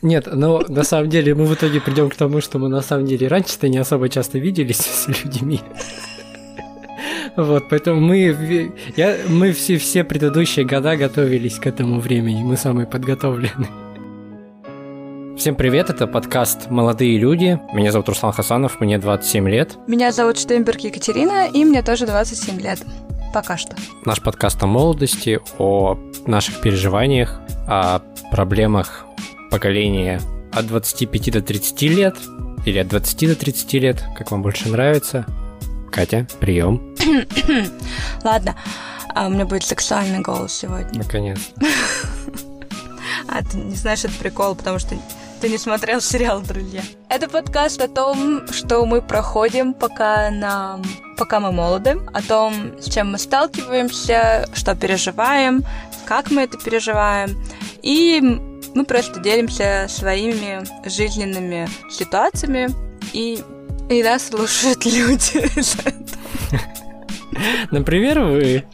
Нет, но на самом деле мы в итоге придем к тому, что мы на самом деле раньше-то не особо часто виделись с людьми. Вот, поэтому мы, я, мы все, все предыдущие года готовились к этому времени, мы самые подготовленные. Всем привет, это подкаст «Молодые люди». Меня зовут Руслан Хасанов, мне 27 лет. Меня зовут Штемберг Екатерина, и мне тоже 27 лет. Пока что. Наш подкаст о молодости, о наших переживаниях, о проблемах поколение от 25 до 30 лет или от 20 до 30 лет, как вам больше нравится. Катя, прием. Ладно, а у меня будет сексуальный голос сегодня. Наконец. А ты не знаешь, это прикол, потому что ты не смотрел сериал «Друзья». Это подкаст о том, что мы проходим, пока нам пока мы молоды, о том, с чем мы сталкиваемся, что переживаем, как мы это переживаем. И мы просто делимся своими жизненными ситуациями, и, и нас слушают люди. Например, вы.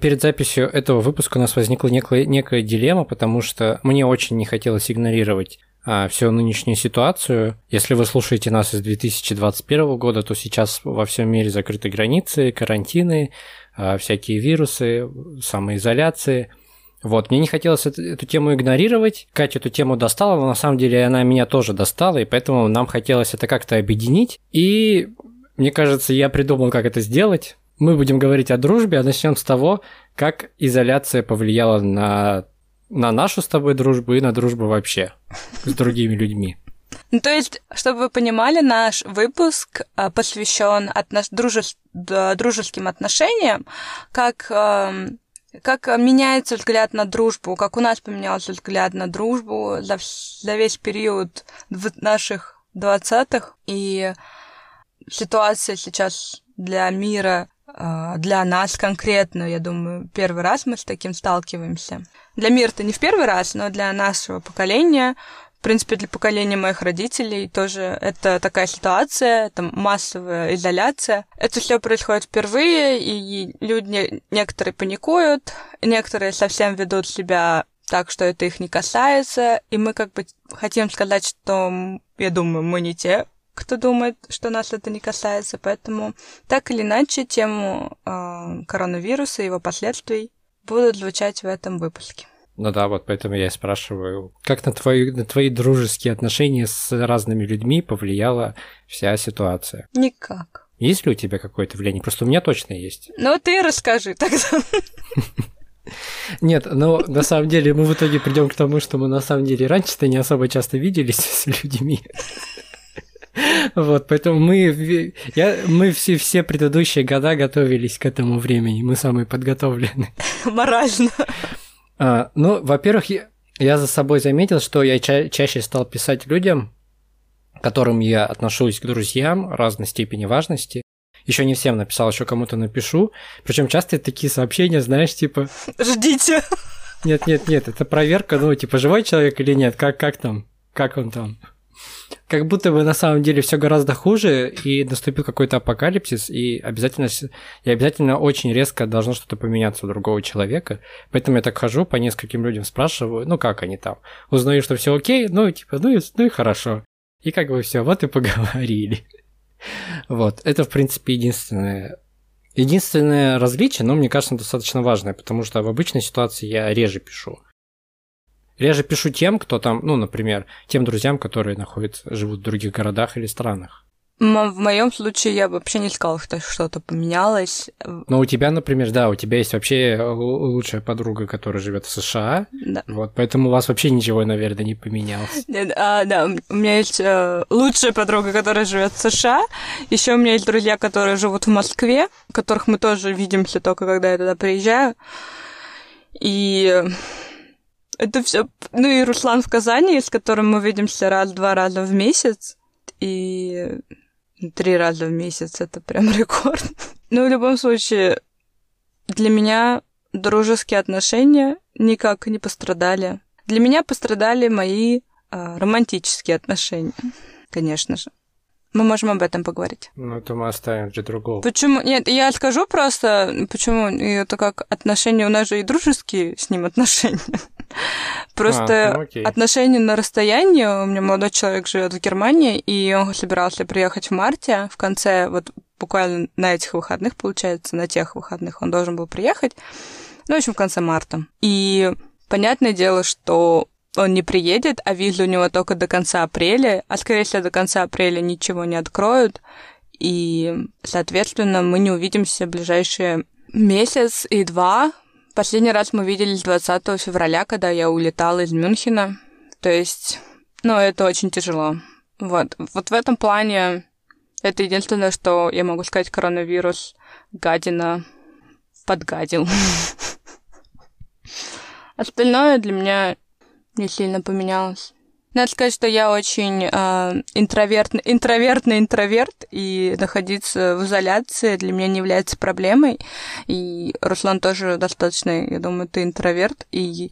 Перед записью этого выпуска у нас возникла некая, некая дилемма, потому что мне очень не хотелось игнорировать всю нынешнюю ситуацию. Если вы слушаете нас из 2021 года, то сейчас во всем мире закрыты границы, карантины, а, всякие вирусы, самоизоляции. Вот, мне не хотелось эту, эту тему игнорировать. Катя эту тему достала, но на самом деле она меня тоже достала, и поэтому нам хотелось это как-то объединить. И мне кажется, я придумал, как это сделать. Мы будем говорить о дружбе, а начнем с того, как изоляция повлияла на, на нашу с тобой дружбу и на дружбу вообще с другими людьми. Ну, то есть, чтобы вы понимали, наш выпуск а, посвящен отнош... дружес... дружеским отношениям, как, эм, как меняется взгляд на дружбу, как у нас поменялся взгляд на дружбу за, за весь период наших двадцатых. И ситуация сейчас для мира, для нас конкретно, я думаю, первый раз мы с таким сталкиваемся. Для мира-то не в первый раз, но для нашего поколения в принципе, для поколения моих родителей тоже это такая ситуация, это массовая изоляция. Это все происходит впервые, и люди некоторые паникуют, некоторые совсем ведут себя так, что это их не касается, и мы как бы хотим сказать, что, я думаю, мы не те, кто думает, что нас это не касается, поэтому так или иначе тему э, коронавируса и его последствий будут звучать в этом выпуске. Ну да, вот поэтому я и спрашиваю, как на твои, на твои дружеские отношения с разными людьми повлияла вся ситуация? Никак. Есть ли у тебя какое-то влияние? Просто у меня точно есть. Ну ты расскажи тогда. Нет, но на самом деле мы в итоге придем к тому, что мы на самом деле раньше-то не особо часто виделись с людьми. Вот, поэтому мы, я, мы все, все предыдущие года готовились к этому времени, мы самые подготовленные. Морально. А, ну, во-первых, я, я за собой заметил, что я ча- чаще стал писать людям, к которым я отношусь к друзьям разной степени важности. Еще не всем написал, еще кому-то напишу. Причем часто такие сообщения, знаешь, типа... Ждите. Нет, нет, нет, это проверка, ну, типа, живой человек или нет, как, как там, как он там как будто бы на самом деле все гораздо хуже, и наступил какой-то апокалипсис, и обязательно, и обязательно очень резко должно что-то поменяться у другого человека. Поэтому я так хожу, по нескольким людям спрашиваю, ну как они там. Узнаю, что все окей, ну типа, ну и, ну и хорошо. И как бы все, вот и поговорили. Вот, это, в принципе, единственное Единственное различие, но мне кажется, достаточно важное, потому что в обычной ситуации я реже пишу. Я же пишу тем, кто там, ну, например, тем друзьям, которые находятся, живут в других городах или странах. В моем случае я вообще не сказала, что что-то поменялось. Но у тебя, например, да, у тебя есть вообще лучшая подруга, которая живет в США. Да. Вот, поэтому у вас вообще ничего, наверное, не поменялось. А, да, у меня есть э, лучшая подруга, которая живет в США. Еще у меня есть друзья, которые живут в Москве, которых мы тоже видимся только когда я туда приезжаю. И это все. Ну и Руслан в Казани, с которым мы видимся раз-два раза в месяц. И три раза в месяц это прям рекорд. Но в любом случае, для меня дружеские отношения никак не пострадали. Для меня пострадали мои а, романтические отношения, конечно же. Мы можем об этом поговорить. Ну, это мы оставим для другого. Почему? Нет, я скажу просто, почему это как отношения, у нас же и дружеские с ним отношения. Просто а, ну, отношения на расстоянии. У меня молодой человек живет в Германии, и он собирался приехать в марте, в конце, вот буквально на этих выходных, получается, на тех выходных он должен был приехать. Ну, в общем, в конце марта. И понятное дело, что он не приедет, а виза у него только до конца апреля, а скорее всего до конца апреля ничего не откроют, и, соответственно, мы не увидимся в ближайшие месяц и два. Последний раз мы виделись 20 февраля, когда я улетала из Мюнхена. То есть, ну, это очень тяжело. Вот, вот в этом плане это единственное, что я могу сказать, коронавирус гадина подгадил. Остальное для меня не сильно поменялось. Надо сказать, что я очень э, интровертный, интровертный интроверт, и находиться в изоляции для меня не является проблемой. И Руслан тоже достаточно, я думаю, ты интроверт. И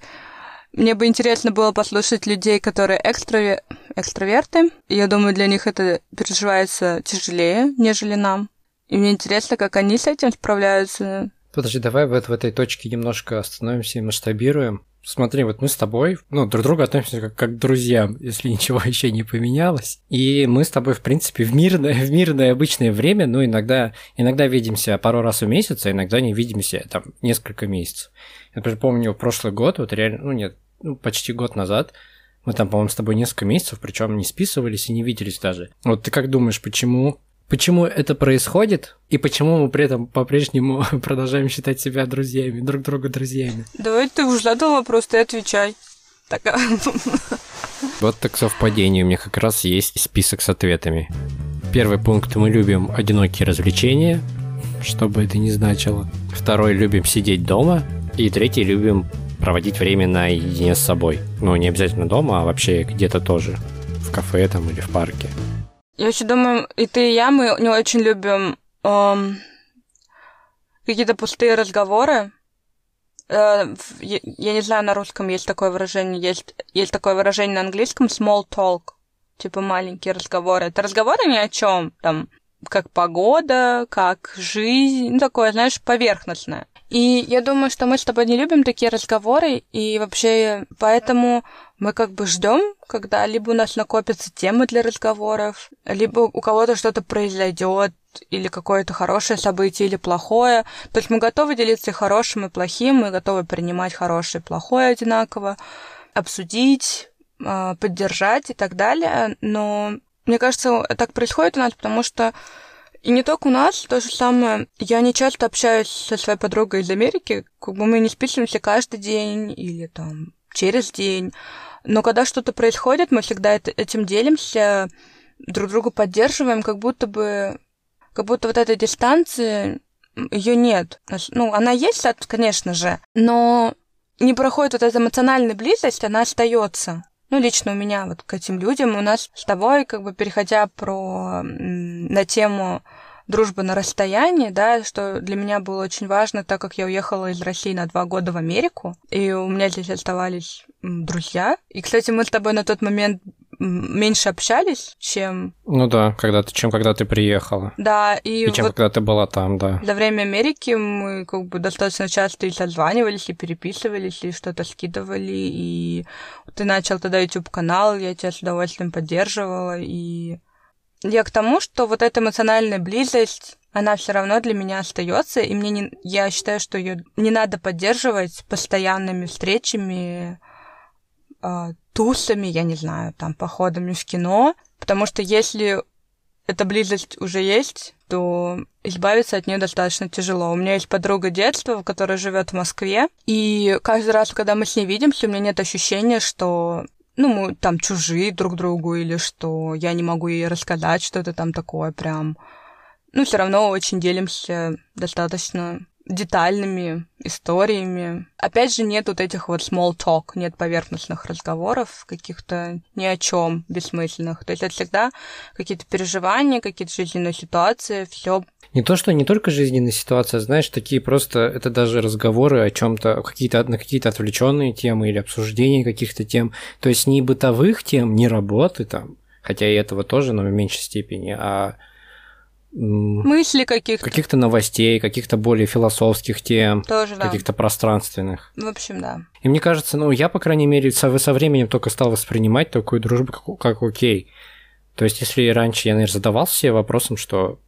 мне бы интересно было послушать людей, которые экстраве... экстраверты. Я думаю, для них это переживается тяжелее, нежели нам. И мне интересно, как они с этим справляются. Подожди, давай вот в этой точке немножко остановимся и масштабируем. Смотри, вот мы с тобой, ну, друг к относимся как, как к друзьям, если ничего еще не поменялось. И мы с тобой, в принципе, в мирное, в мирное обычное время, ну, иногда, иногда видимся пару раз в месяц, а иногда не видимся там несколько месяцев. Я, например, помню прошлый год, вот реально, ну, нет, ну, почти год назад, мы там, по-моему, с тобой несколько месяцев, причем не списывались и не виделись даже. Вот ты как думаешь, почему почему это происходит и почему мы при этом по-прежнему продолжаем считать себя друзьями, друг друга друзьями. Давай ты уже задал вопрос, ты отвечай. Так. Вот так совпадение. У меня как раз есть список с ответами. Первый пункт. Мы любим одинокие развлечения, что бы это ни значило. Второй. Любим сидеть дома. И третий. Любим проводить время наедине с собой. Ну, не обязательно дома, а вообще где-то тоже. В кафе там или в парке. Я еще думаю, и ты, и я, мы не очень любим эм, какие-то пустые разговоры. Э, я, я не знаю, на русском есть такое выражение, есть, есть такое выражение на английском small talk, типа маленькие разговоры. Это разговоры ни о чем, там, как погода, как жизнь, ну, такое, знаешь, поверхностное. И я думаю, что мы с тобой не любим такие разговоры, и вообще поэтому мы как бы ждем, когда либо у нас накопятся темы для разговоров, либо у кого-то что-то произойдет, или какое-то хорошее событие, или плохое. То есть мы готовы делиться хорошим и плохим, мы готовы принимать хорошее и плохое одинаково, обсудить, а, поддержать и так далее. Но мне кажется, так происходит у нас, потому что и не только у нас, то же самое. Я не часто общаюсь со своей подругой из Америки, как бы мы не списываемся каждый день или там через день. Но когда что-то происходит, мы всегда этим делимся, друг другу поддерживаем, как будто бы, как будто вот этой дистанции ее нет. Ну, она есть, конечно же, но не проходит вот эта эмоциональная близость, она остается. Ну, лично у меня вот к этим людям, у нас с тобой, как бы переходя про на тему дружбы на расстоянии, да, что для меня было очень важно, так как я уехала из России на два года в Америку, и у меня здесь оставались друзья. И, кстати, мы с тобой на тот момент меньше общались, чем... Ну да, когда ты, чем когда ты приехала. Да, и... И чем вот когда ты была там, да. За время Америки мы как бы достаточно часто и созванивались, и переписывались, и что-то скидывали, и ты начал тогда YouTube-канал, я тебя с удовольствием поддерживала, и я к тому, что вот эта эмоциональная близость, она все равно для меня остается, и мне не, я считаю, что ее не надо поддерживать постоянными встречами, э, тусами, я не знаю, там походами в кино, потому что если эта близость уже есть, то избавиться от нее достаточно тяжело. У меня есть подруга детства, которая живет в Москве, и каждый раз, когда мы с ней видимся, у меня нет ощущения, что ну, мы там чужие друг другу, или что я не могу ей рассказать что-то там такое прям. Ну, все равно очень делимся достаточно детальными историями. Опять же, нет вот этих вот small talk, нет поверхностных разговоров, каких-то ни о чем бессмысленных. То есть это всегда какие-то переживания, какие-то жизненные ситуации, все не то, что не только жизненная ситуация, знаешь, такие просто, это даже разговоры о чем-то, какие-то, на какие-то отвлеченные темы или обсуждение каких-то тем, то есть не бытовых тем, не работы там, хотя и этого тоже, но в меньшей степени, а мысли каких-то. Каких-то новостей, каких-то более философских тем, Тоже, да. каких-то пространственных. В общем, да. И мне кажется, ну, я, по крайней мере, со, со временем только стал воспринимать такую дружбу как, как окей. То есть, если раньше я, наверное, задавался себе вопросом, что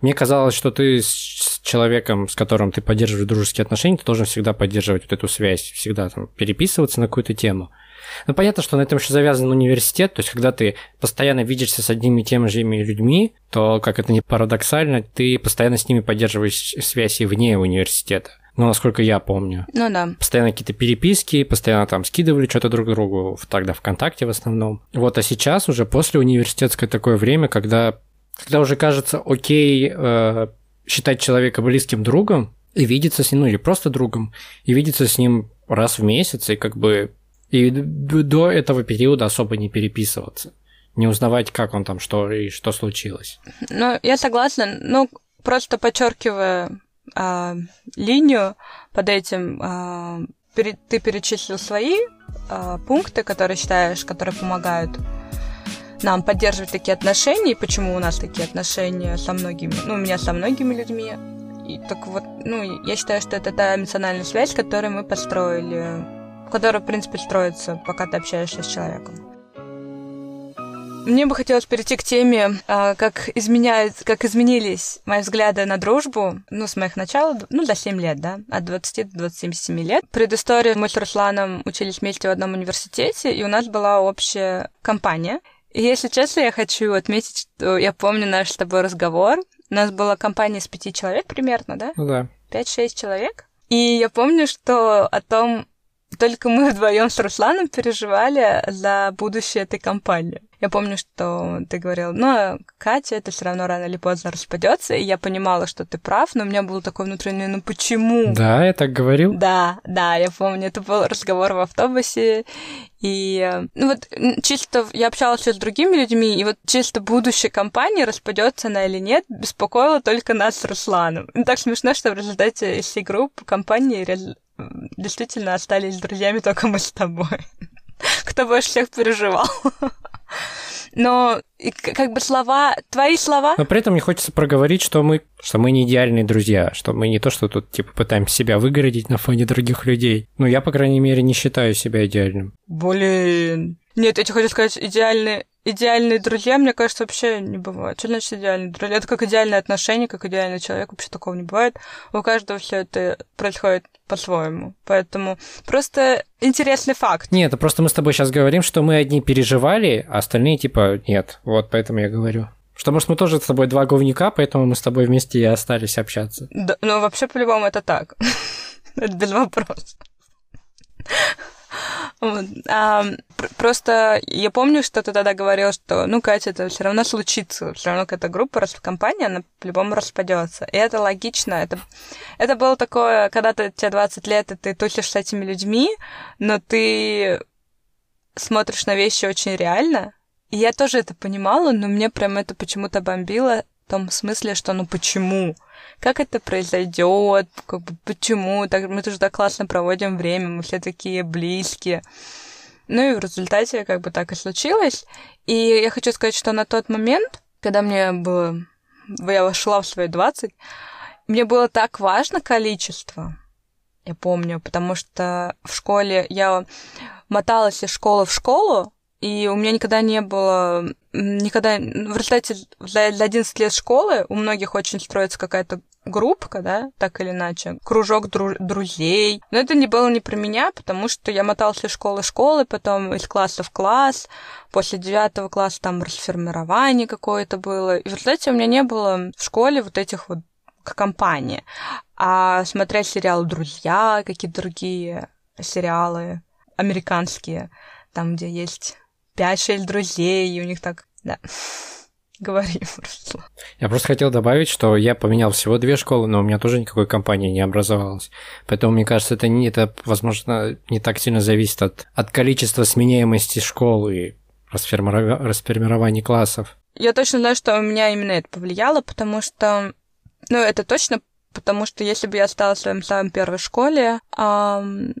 мне казалось, что ты с человеком, с которым ты поддерживаешь дружеские отношения, ты должен всегда поддерживать вот эту связь, всегда там переписываться на какую-то тему. Ну, понятно, что на этом еще завязан университет, то есть, когда ты постоянно видишься с одними и теми же людьми, то, как это не парадоксально, ты постоянно с ними поддерживаешь связи вне университета. Ну, насколько я помню. Ну да. Постоянно какие-то переписки, постоянно там скидывали что-то друг другу, тогда ВКонтакте в основном. Вот, а сейчас уже после университетское такое время, когда, когда уже кажется окей э, считать человека близким другом и видеться с ним, ну или просто другом, и видеться с ним раз в месяц, и как бы и до этого периода особо не переписываться. Не узнавать, как он там, что и что случилось. Ну, я согласна. Ну, просто подчеркивая а, линию под этим, а, пере, ты перечислил свои а, пункты, которые считаешь, которые помогают нам поддерживать такие отношения, и почему у нас такие отношения со многими, ну, у меня со многими людьми. И так вот, ну, я считаю, что это та эмоциональная связь, которую мы построили которая, в принципе, строится, пока ты общаешься с человеком. Мне бы хотелось перейти к теме, а, как, изменяют, как изменились мои взгляды на дружбу, ну, с моих начал, ну, за 7 лет, да, от 20 до 27 лет. Предыстория, мы с Русланом учились вместе в одном университете, и у нас была общая компания. И, если честно, я хочу отметить, что я помню наш с тобой разговор. У нас была компания из пяти человек примерно, да? Ну да. Пять-шесть человек. И я помню, что о том, только мы вдвоем с Русланом переживали за будущее этой компании. Я помню, что ты говорил, ну, Катя, это все равно рано или поздно распадется, и я понимала, что ты прав, но у меня был такой внутренний, ну почему? Да, я так говорил. Да, да, я помню, это был разговор в автобусе, и ну вот чисто я общалась с другими людьми, и вот чисто будущее компании распадется она или нет, беспокоило только нас с Русланом. Ну, так смешно, что в результате всей группы компании действительно остались друзьями только мы с тобой. Кто больше всех переживал. Но как бы слова, твои слова... Но при этом мне хочется проговорить, что мы, что мы не идеальные друзья, что мы не то, что тут типа пытаемся себя выгородить на фоне других людей. Ну, я, по крайней мере, не считаю себя идеальным. Блин. Нет, я тебе хочу сказать, идеальные, идеальные друзья, мне кажется, вообще не бывает. Что значит идеальные друзья? Это как идеальные отношения, как идеальный человек, вообще такого не бывает. У каждого все это происходит по-своему. Поэтому просто интересный факт. Нет, это просто мы с тобой сейчас говорим, что мы одни переживали, а остальные типа нет. Вот поэтому я говорю. Что, может, мы тоже с тобой два говнюка, поэтому мы с тобой вместе и остались общаться. Да, ну, вообще, по-любому, это так. это без вопросов. Вот. А, просто я помню, что ты тогда говорил, что, ну, Катя, это все равно случится, все равно какая-то группа, компания, она по-любому распадется. И это логично. Это, это было такое, когда ты, тебе 20 лет, и ты тусишь с этими людьми, но ты смотришь на вещи очень реально. И я тоже это понимала, но мне прям это почему-то бомбило том смысле, что ну почему? как это произойдет, как бы почему, так, мы тоже так классно проводим время, мы все такие близкие. Ну и в результате как бы так и случилось. И я хочу сказать, что на тот момент, когда мне было... Я вошла в свои 20, мне было так важно количество, я помню, потому что в школе я моталась из школы в школу, и у меня никогда не было, никогда, в результате за 11 лет школы у многих очень строится какая-то группка, да, так или иначе, кружок дру- друзей. Но это не было не про меня, потому что я моталась из школы в школы, потом из класса в класс, после девятого класса там расформирование какое-то было. И в результате у меня не было в школе вот этих вот компании. А смотреть сериалы «Друзья», какие-то другие сериалы американские, там, где есть 5-6 друзей, и у них так, да. Говори, Руслан. Я просто хотел добавить, что я поменял всего две школы, но у меня тоже никакой компании не образовалось. Поэтому, мне кажется, это, не, это возможно, не так сильно зависит от, от количества сменяемости школы и расформирования классов. Я точно знаю, что у меня именно это повлияло, потому что... Ну, это точно, потому что если бы я осталась в своем самой первой школе, эм,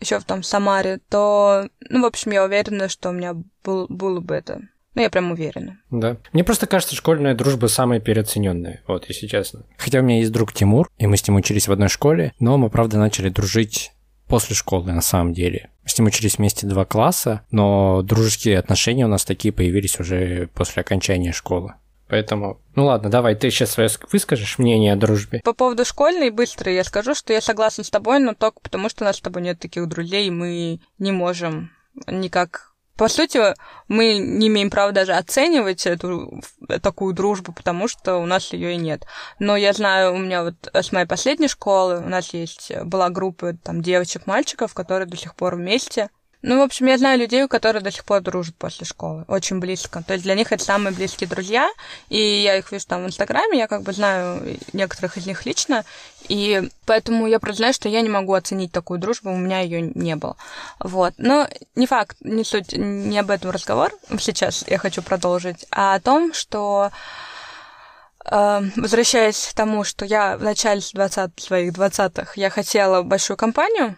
еще в том Самаре, то, ну, в общем, я уверена, что у меня был, было бы это Ну, я прям уверена. Да. Мне просто кажется, школьная дружба самая переоцененная, вот, если честно. Хотя у меня есть друг Тимур, и мы с ним учились в одной школе, но мы, правда, начали дружить после школы на самом деле. Мы с ним учились вместе два класса, но дружеские отношения у нас такие появились уже после окончания школы. Поэтому, ну ладно, давай ты сейчас свое выскажешь мнение о дружбе. По поводу школьной, быстро я скажу, что я согласна с тобой, но только потому, что у нас с тобой нет таких друзей, мы не можем никак по сути, мы не имеем права даже оценивать эту такую дружбу, потому что у нас ее и нет. Но я знаю, у меня вот с моей последней школы у нас есть была группа там девочек-мальчиков, которые до сих пор вместе. Ну, в общем, я знаю людей, которые до сих пор дружат после школы, очень близко. То есть для них это самые близкие друзья, и я их вижу там в Инстаграме, я как бы знаю некоторых из них лично, и поэтому я просто знаю, что я не могу оценить такую дружбу, у меня ее не было. Вот. Но не факт, не суть, не об этом разговор сейчас я хочу продолжить, а о том, что э, возвращаясь к тому, что я в начале 20 своих 20-х я хотела большую компанию,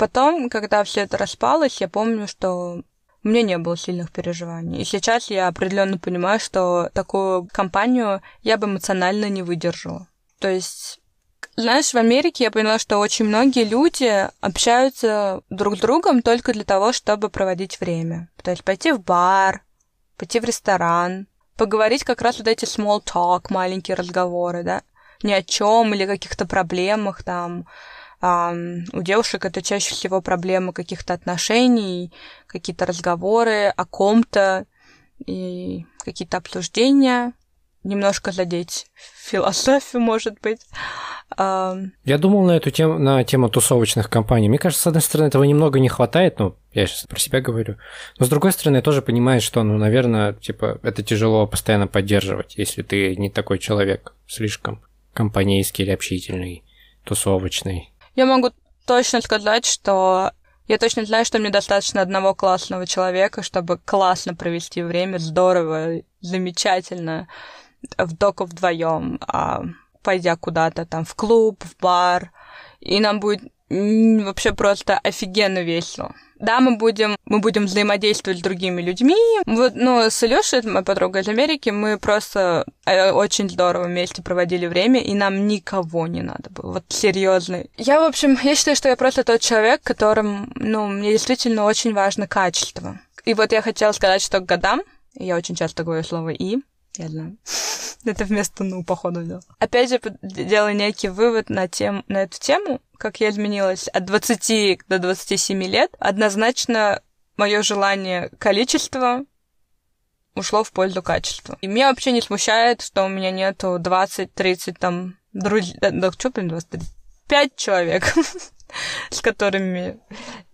Потом, когда все это распалось, я помню, что у меня не было сильных переживаний. И сейчас я определенно понимаю, что такую компанию я бы эмоционально не выдержала. То есть, знаешь, в Америке я поняла, что очень многие люди общаются друг с другом только для того, чтобы проводить время. То есть пойти в бар, пойти в ресторан, поговорить как раз вот эти small talk, маленькие разговоры, да, ни о чем или каких-то проблемах там, у девушек это чаще всего проблемы каких-то отношений, какие-то разговоры о ком-то и какие-то обсуждения, немножко задеть философию, может быть. Я думал на эту тему, на тему тусовочных компаний. Мне кажется, с одной стороны, этого немного не хватает, ну, я сейчас про себя говорю. Но с другой стороны, я тоже понимаю, что, ну, наверное, типа, это тяжело постоянно поддерживать, если ты не такой человек, слишком компанейский или общительный, тусовочный. Я могу точно сказать, что я точно знаю, что мне достаточно одного классного человека, чтобы классно провести время, здорово, замечательно, в доку вдвоем, а, пойдя куда-то там в клуб, в бар, и нам будет вообще просто офигенно весело. Да, мы будем, мы будем взаимодействовать с другими людьми. Вот, ну, с Илюшей, моя подруга из Америки, мы просто э, очень здорово вместе проводили время, и нам никого не надо было. Вот серьезно. Я, в общем, я считаю, что я просто тот человек, которым, ну, мне действительно очень важно качество. И вот я хотела сказать, что к годам, я очень часто говорю слово «и», я знаю. Это вместо «ну», походу, да. Опять же, делаю некий вывод на, тем, на эту тему, как я изменилась от 20 до 27 лет. Однозначно мое желание количества ушло в пользу качества. И меня вообще не смущает, что у меня нету 20-30 там друзей... Да, да что, блин, 23? 5 человек, с которыми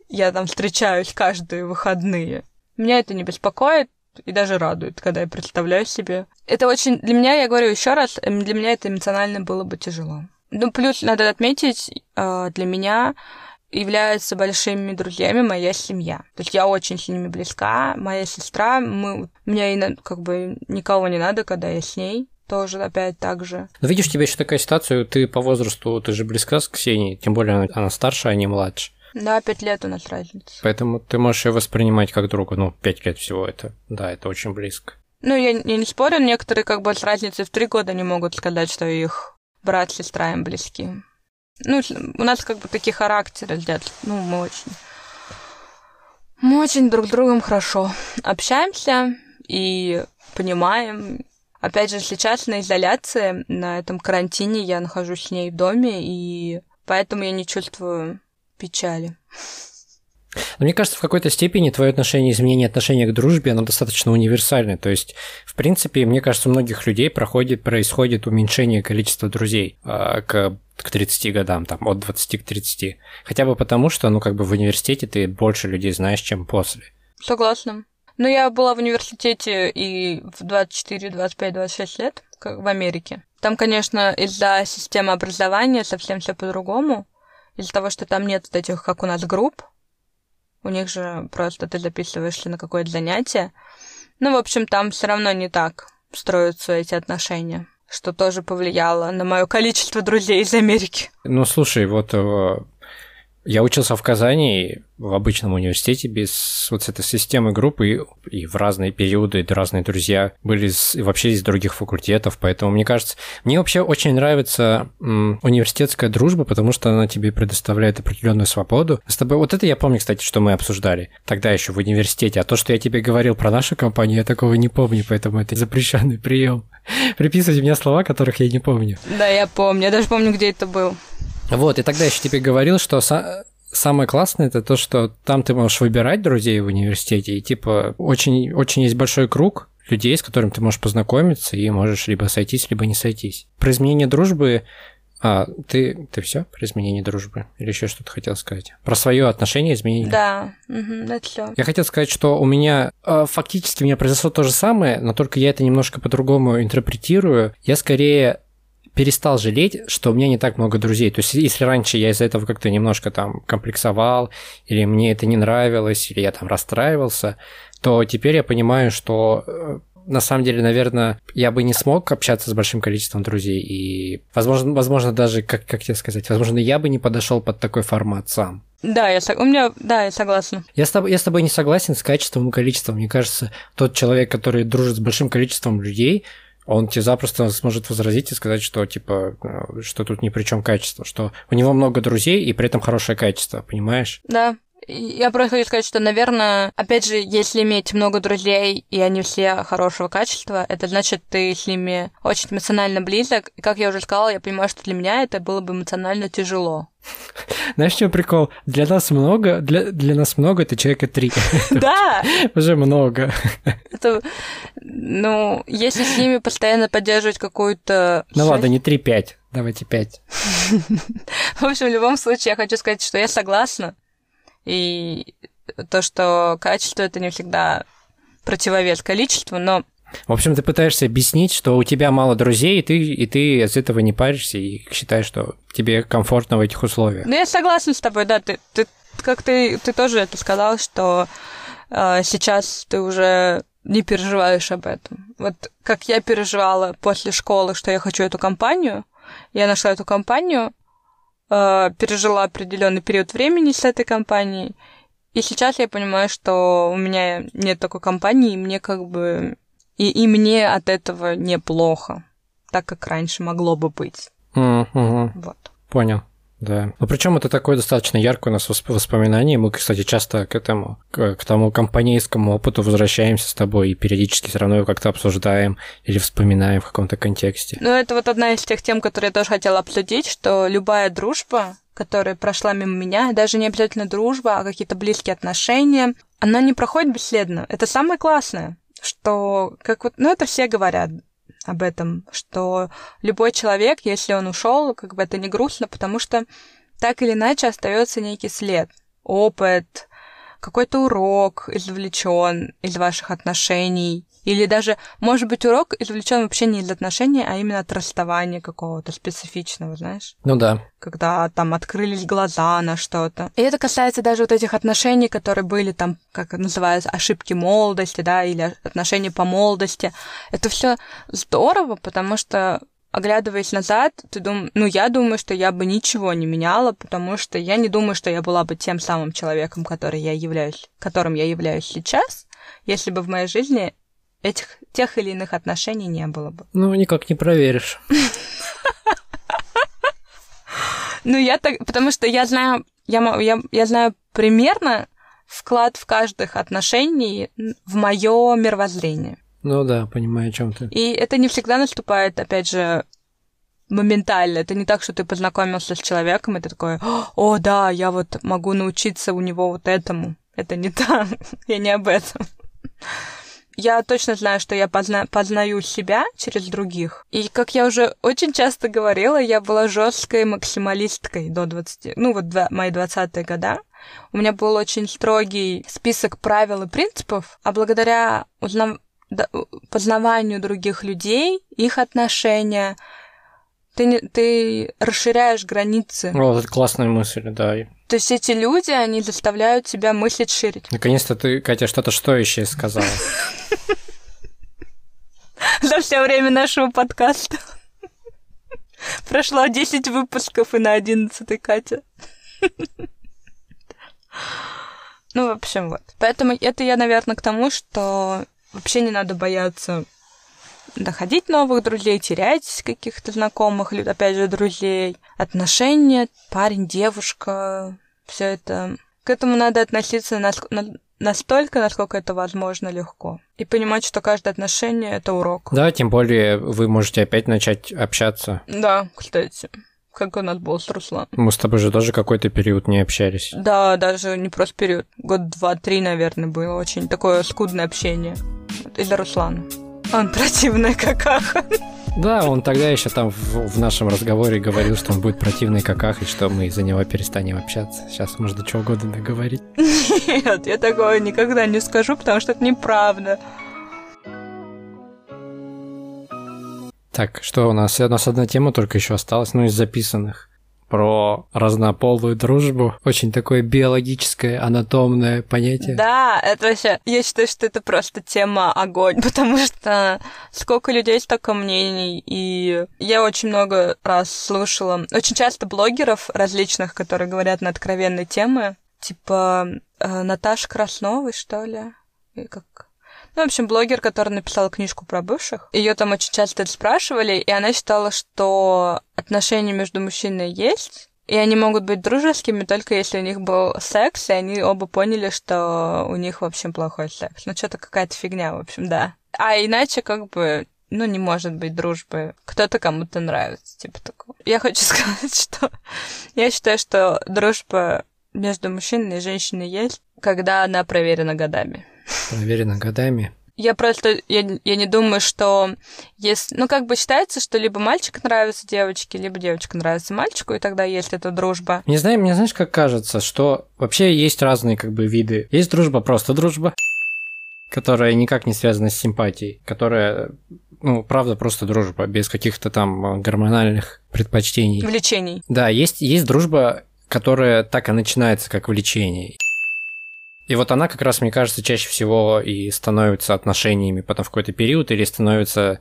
я там встречаюсь каждые выходные. Меня это не беспокоит, и даже радует, когда я представляю себе. Это очень... Для меня, я говорю еще раз, эм, для меня это эмоционально было бы тяжело. Ну, плюс надо отметить, э, для меня являются большими друзьями моя семья. То есть я очень с ними близка. Моя сестра, мы, мне как бы никого не надо, когда я с ней тоже опять так же. Но видишь, у тебя еще такая ситуация, ты по возрасту, ты же близка с Ксенией, тем более она, она старше, а не младше. Да, пять лет у нас разница. Поэтому ты можешь ее воспринимать как друга. Ну, пять лет всего это. Да, это очень близко. Ну, я, я не спорю, некоторые как бы с разницей в три года не могут сказать, что их брат, сестра им близки. Ну, у нас как бы такие характеры, дед. Ну, мы очень... Мы очень друг с другом хорошо общаемся и понимаем. Опять же, сейчас на изоляции, на этом карантине я нахожусь с ней в доме, и поэтому я не чувствую печали. Но мне кажется, в какой-то степени твое отношение, изменение отношения к дружбе, оно достаточно универсальное. То есть, в принципе, мне кажется, у многих людей проходит, происходит уменьшение количества друзей э, к, к 30 годам, там, от 20 к 30. Хотя бы потому, что, ну, как бы в университете ты больше людей знаешь, чем после. Согласна. Ну, я была в университете и в 24, 25, 26 лет, как в Америке. Там, конечно, из-за системы образования совсем все по-другому из-за того, что там нет вот этих, как у нас, групп, у них же просто ты записываешься на какое-то занятие. Ну, в общем, там все равно не так строятся эти отношения, что тоже повлияло на мое количество друзей из Америки. Ну, слушай, вот э, Я учился в Казани в обычном университете без вот этой системы группы и, и в разные периоды разные друзья были из, вообще из других факультетов, поэтому мне кажется, мне вообще очень нравится м, университетская дружба, потому что она тебе предоставляет определенную свободу. С тобой вот это я помню, кстати, что мы обсуждали тогда еще в университете, а то, что я тебе говорил про нашу компанию, я такого не помню, поэтому это запрещенный прием. Приписывать мне слова, которых я не помню. Да, я помню, я даже помню, где это был. Вот, и тогда я еще тебе говорил, что самое классное это то, что там ты можешь выбирать друзей в университете, и типа очень, очень есть большой круг людей, с которыми ты можешь познакомиться, и можешь либо сойтись, либо не сойтись. Про изменение дружбы а, ты, ты все про изменение дружбы? Или еще что-то хотел сказать? Про свое отношение изменение? Да, угу, это все. Я хотел сказать, что у меня э, фактически у меня произошло то же самое, но только я это немножко по-другому интерпретирую. Я скорее перестал жалеть, что у меня не так много друзей. То есть, если раньше я из-за этого как-то немножко там комплексовал, или мне это не нравилось, или я там расстраивался, то теперь я понимаю, что э, на самом деле, наверное, я бы не смог общаться с большим количеством друзей. И, возможно, возможно даже, как, как тебе сказать, возможно, я бы не подошел под такой формат сам. Да, я, у меня, да, я согласна. Я с, тобой, я с тобой не согласен с качеством и количеством. Мне кажется, тот человек, который дружит с большим количеством людей, он тебе запросто сможет возразить и сказать, что типа, э, что тут ни при чем качество, что у него много друзей и при этом хорошее качество, понимаешь? Да, я просто хочу сказать, что, наверное, опять же, если иметь много друзей, и они все хорошего качества, это значит, ты с ними очень эмоционально близок. И, как я уже сказала, я понимаю, что для меня это было бы эмоционально тяжело. Знаешь, что прикол? Для нас много, для, для нас много, это человека три. Да! Уже много. Это, ну, если с ними постоянно поддерживать какую-то... Ну ладно, не три-пять, давайте пять. В общем, в любом случае, я хочу сказать, что я согласна и то, что качество это не всегда противовес количеству, но в общем, ты пытаешься объяснить, что у тебя мало друзей, и ты, и ты из этого не паришься, и считаешь, что тебе комфортно в этих условиях. Ну, я согласна с тобой, да. Ты, ты как ты, ты тоже это сказал, что э, сейчас ты уже не переживаешь об этом. Вот как я переживала после школы, что я хочу эту компанию, я нашла эту компанию, э, пережила определенный период времени с этой компанией. И сейчас я понимаю, что у меня нет такой компании, и мне как бы... И, и мне от этого неплохо, так как раньше могло бы быть. Mm-hmm. Вот. Понял. Да. Ну, причем это такое достаточно яркое у нас воспоминание. Мы, кстати, часто к этому, к, к тому компанейскому опыту возвращаемся с тобой и периодически все равно его как-то обсуждаем или вспоминаем в каком-то контексте. Ну, это вот одна из тех тем, которые я тоже хотела обсудить, что любая дружба, которая прошла мимо меня, даже не обязательно дружба, а какие-то близкие отношения, она не проходит бесследно. Это самое классное, что, как вот, ну, это все говорят, об этом, что любой человек, если он ушел, как бы это не грустно, потому что так или иначе остается некий след, опыт, какой-то урок извлечен из ваших отношений, или даже, может быть, урок извлечен вообще не из отношений, а именно от расставания какого-то специфичного, знаешь? Ну да. Когда там открылись глаза на что-то. И это касается даже вот этих отношений, которые были там, как называется, ошибки молодости, да, или отношения по молодости. Это все здорово, потому что оглядываясь назад, ты дум... ну, я думаю, что я бы ничего не меняла, потому что я не думаю, что я была бы тем самым человеком, который я являюсь, которым я являюсь сейчас, если бы в моей жизни этих тех или иных отношений не было бы. Ну, никак не проверишь. Ну, я так, потому что я знаю, я, я, я знаю примерно вклад в каждых отношений в мое мировоззрение. Ну да, понимаю, о чем ты. И это не всегда наступает, опять же, моментально. Это не так, что ты познакомился с человеком, и ты такой, о, да, я вот могу научиться у него вот этому. Это не так. я не об этом я точно знаю, что я позна познаю себя через других. И, как я уже очень часто говорила, я была жесткой максималисткой до 20, ну вот два, мои 20-е года. У меня был очень строгий список правил и принципов, а благодаря узнав... познаванию других людей, их отношения, ты, ты расширяешь границы. О, это классная мысль, да. То есть эти люди, они заставляют тебя мыслить шире. Наконец-то ты, Катя, что-то стоящее сказала. За все время нашего подкаста. Прошло 10 выпусков и на 11 Катя. Ну, в общем, вот. Поэтому это я, наверное, к тому, что вообще не надо бояться находить новых друзей, терять каких-то знакомых, или, опять же, друзей, отношения, парень, девушка, все это. К этому надо относиться на, на, настолько, насколько это возможно, легко. И понимать, что каждое отношение — это урок. Да, тем более вы можете опять начать общаться. Да, кстати. Как у нас был с Русланом. Мы с тобой же тоже какой-то период не общались. Да, даже не просто период. Год два-три, наверное, было очень такое скудное общение. Из-за Руслана. Он противная какаха. Да, он тогда еще там в, в нашем разговоре говорил, что он будет противный каках, и что мы из-за него перестанем общаться. Сейчас можно чего угодно договорить. Нет, я такое никогда не скажу, потому что это неправда. Так, что у нас? У нас одна тема только еще осталась, ну, из записанных про разнополую дружбу. Очень такое биологическое, анатомное понятие. Да, это вообще... Я считаю, что это просто тема огонь, потому что сколько людей, столько мнений. И я очень много раз слушала... Очень часто блогеров различных, которые говорят на откровенные темы, типа э, Наташи Красновой, что ли? И как ну, в общем, блогер, который написал книжку про бывших. Ее там очень часто спрашивали, и она считала, что отношения между мужчиной есть, и они могут быть дружескими только если у них был секс, и они оба поняли, что у них, в общем, плохой секс. Ну, что-то какая-то фигня, в общем, да. А иначе, как бы, ну, не может быть дружбы. Кто-то кому-то нравится, типа такого. Я хочу сказать, что я считаю, что дружба между мужчиной и женщиной есть, когда она проверена годами. Проверено годами. Я просто, я, я не думаю, что есть... Ну, как бы считается, что либо мальчик нравится девочке, либо девочка нравится мальчику, и тогда есть эта дружба. Не знаю, мне знаешь, как кажется, что вообще есть разные как бы виды. Есть дружба, просто дружба, которая никак не связана с симпатией, которая, ну, правда, просто дружба, без каких-то там гормональных предпочтений. Влечений. Да, есть, есть дружба, которая так и начинается, как влечение. И вот она как раз, мне кажется, чаще всего и становится отношениями потом в какой-то период, или становится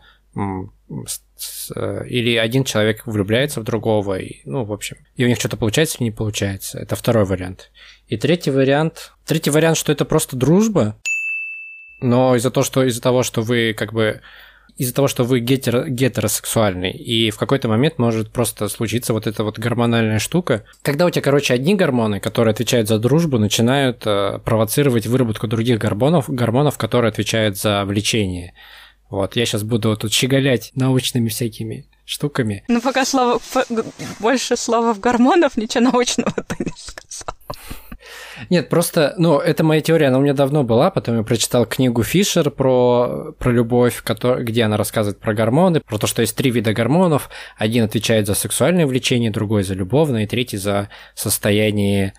или один человек влюбляется в другого, и, ну, в общем, и у них что-то получается или не получается. Это второй вариант. И третий вариант, третий вариант, что это просто дружба, но из-за того, что из-за того, что вы как бы из-за того, что вы гетеро, гетеросексуальный, и в какой-то момент может просто случиться вот эта вот гормональная штука. Когда у тебя, короче, одни гормоны, которые отвечают за дружбу, начинают э, провоцировать выработку других гормонов, гормонов, которые отвечают за влечение. Вот, я сейчас буду тут щеголять научными всякими штуками. Ну, пока слово, больше слова в гормонов, ничего научного ты не сказал. Нет, просто, ну, это моя теория, она у меня давно была, потом я прочитал книгу Фишер про, про любовь, где она рассказывает про гормоны, про то, что есть три вида гормонов. Один отвечает за сексуальное влечение, другой за любовное, и третий за состояние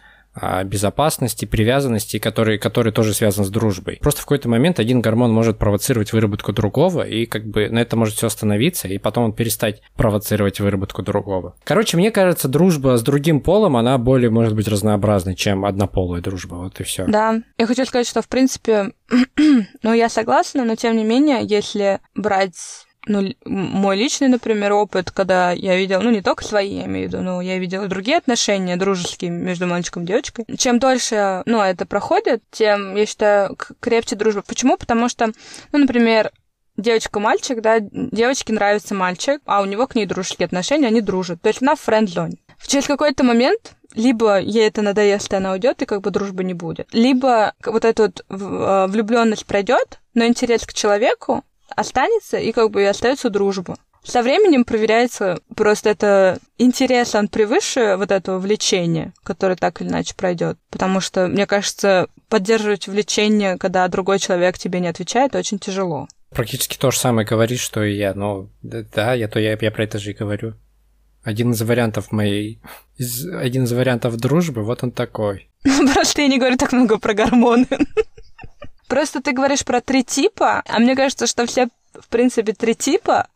безопасности, привязанности, который, который тоже связан с дружбой. Просто в какой-то момент один гормон может провоцировать выработку другого, и как бы на это может все остановиться, и потом он перестать провоцировать выработку другого. Короче, мне кажется, дружба с другим полом, она более может быть разнообразной, чем однополая дружба. Вот и все. Да. Я хочу сказать, что в принципе, ну, я согласна, но тем не менее, если брать ну, мой личный, например, опыт, когда я видел, ну, не только свои, я имею в виду, но я видела другие отношения дружеские между мальчиком и девочкой. Чем дольше, ну, это проходит, тем, я считаю, крепче дружба. Почему? Потому что, ну, например, девочка-мальчик, да, девочке нравится мальчик, а у него к ней дружеские отношения, они дружат. То есть она в френд-зоне. Через какой-то момент либо ей это надоест, и она уйдет, и как бы дружбы не будет. Либо вот эта вот э, влюбленность пройдет, но интерес к человеку останется, и как бы и остается дружба. Со временем проверяется просто это интерес, он превыше вот этого влечения, которое так или иначе пройдет. Потому что, мне кажется, поддерживать влечение, когда другой человек тебе не отвечает, очень тяжело. Практически то же самое говоришь, что и я. Но да, я то я, я про это же и говорю. Один из вариантов моей... Из, один из вариантов дружбы, вот он такой. Просто я не говорю так много про гормоны. Просто ты говоришь про три типа, а мне кажется, что все, в принципе, три типа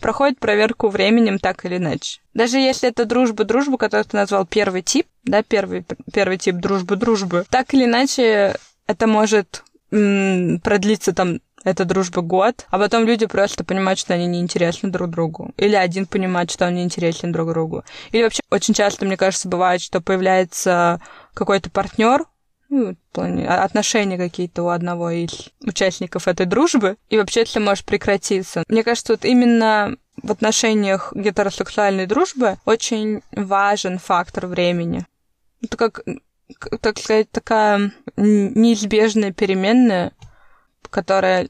проходят проверку временем так или иначе. Даже если это дружба-дружба, которую ты назвал первый тип, да, первый, первый тип дружбы-дружбы, так или иначе это может м- продлиться там эта дружба год, а потом люди просто понимают, что они неинтересны друг другу. Или один понимает, что он неинтересен друг другу. Или вообще очень часто, мне кажется, бывает, что появляется какой-то партнер ну, отношения какие-то у одного из участников этой дружбы, и вообще это может прекратиться. Мне кажется, вот именно в отношениях гетеросексуальной дружбы очень важен фактор времени. Это как, так сказать, такая неизбежная переменная, которая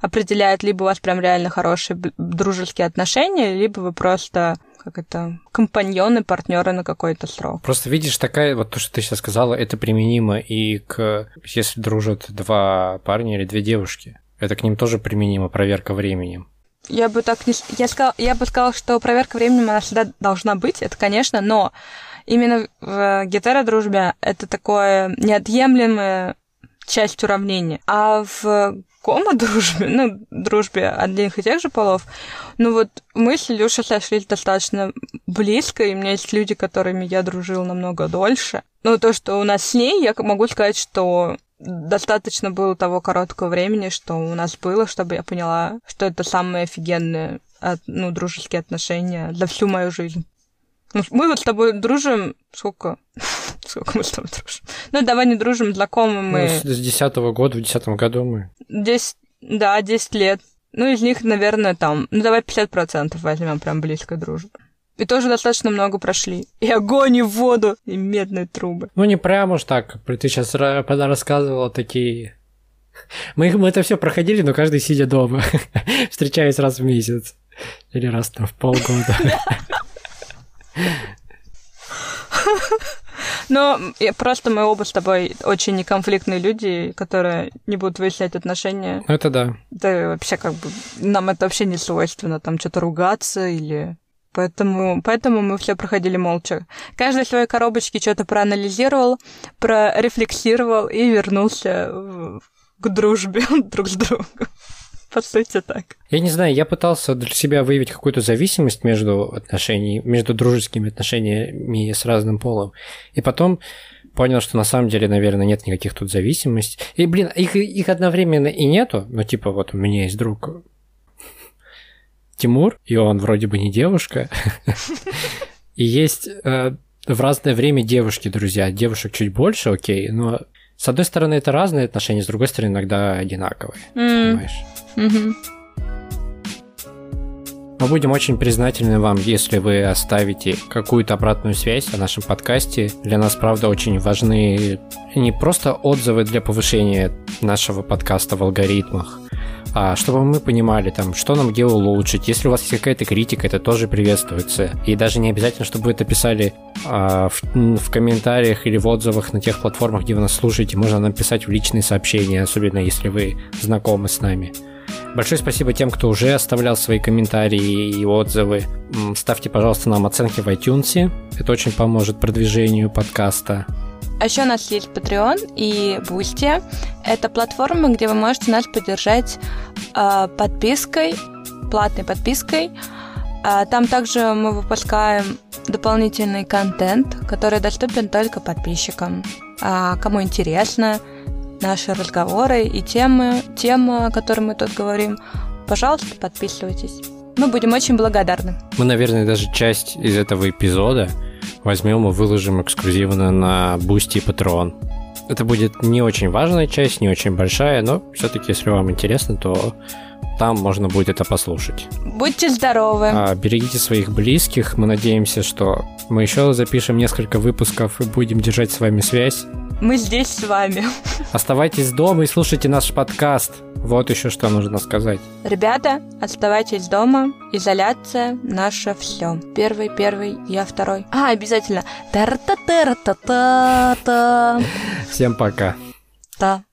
определяет, либо у вас прям реально хорошие дружеские отношения, либо вы просто как это, компаньоны, партнеры на какой-то срок. Просто видишь, такая, вот то, что ты сейчас сказала, это применимо и к, если дружат два парня или две девушки. Это к ним тоже применимо проверка временем. Я бы так не... Я, сказал, я бы сказала, что проверка временем, она всегда должна быть, это, конечно, но именно в гетеродружбе это такое неотъемлемая часть уравнения. А в гомо-дружбе, ну, дружбе одних и тех же полов, ну вот мы с Илюшей сошлись достаточно близко, и у меня есть люди, которыми я дружил намного дольше. Ну, то, что у нас с ней, я могу сказать, что достаточно было того короткого времени, что у нас было, чтобы я поняла, что это самые офигенные ну, дружеские отношения за всю мою жизнь. Ну, мы вот с тобой дружим сколько? Сколько мы с тобой дружим? Ну, давай не дружим, знакомы мы... Ну, с десятого года, в десятом году мы... Десять, да, десять лет. Ну, из них, наверное, там, ну, давай 50% возьмем прям близкой дружбы. И тоже достаточно много прошли. И огонь, и воду, и медные трубы. Ну, не прям уж так. Ты сейчас рассказывала такие... Мы, мы это все проходили, но каждый сидя дома, встречаясь раз в месяц. Или раз там в полгода. Но просто мы оба с тобой очень неконфликтные люди, которые не будут выяснять отношения. Это да. Да вообще как бы нам это вообще не свойственно, там что-то ругаться или Поэтому, поэтому мы все проходили молча. Каждый в своей коробочке что-то проанализировал, прорефлексировал и вернулся в, к дружбе друг с другом. По так. Я не знаю, я пытался для себя выявить какую-то зависимость между отношениями, между дружескими отношениями с разным полом. И потом понял, что на самом деле, наверное, нет никаких тут зависимостей. И, блин, их, их одновременно и нету. Ну, типа, вот у меня есть друг Тимур, и он вроде бы не девушка. И есть э, в разное время девушки, друзья. Девушек чуть больше, окей, но с одной стороны это разные отношения, с другой стороны иногда одинаковые, понимаешь? Угу. Мы будем очень признательны вам, если вы оставите какую-то обратную связь о нашем подкасте. Для нас, правда, очень важны не просто отзывы для повышения нашего подкаста в алгоритмах, чтобы мы понимали, там, что нам где улучшить. Если у вас есть какая-то критика, это тоже приветствуется. И даже не обязательно, чтобы вы это писали а, в, в комментариях или в отзывах на тех платформах, где вы нас слушаете. Можно нам писать в личные сообщения, особенно если вы знакомы с нами. Большое спасибо тем, кто уже оставлял свои комментарии и отзывы. Ставьте, пожалуйста, нам оценки в iTunes. Это очень поможет продвижению подкаста. А еще у нас есть Patreon и Boosty. Это платформы, где вы можете нас поддержать э, подпиской, платной подпиской. Э, там также мы выпускаем дополнительный контент, который доступен только подписчикам. А кому интересно, наши разговоры и темы, темы, о которых мы тут говорим, пожалуйста, подписывайтесь. Мы будем очень благодарны. Мы, наверное, даже часть из этого эпизода возьмем и выложим эксклюзивно на Boosty и Patreon. Это будет не очень важная часть, не очень большая, но все-таки, если вам интересно, то там можно будет это послушать. Будьте здоровы. А, берегите своих близких. Мы надеемся, что мы еще запишем несколько выпусков и будем держать с вами связь. Мы здесь с вами. Оставайтесь дома и слушайте наш подкаст. Вот еще что нужно сказать. Ребята, оставайтесь дома. Изоляция наше все. Первый, первый, я второй. А, обязательно. Тар-та-тар-та-та-та. Всем пока. Да.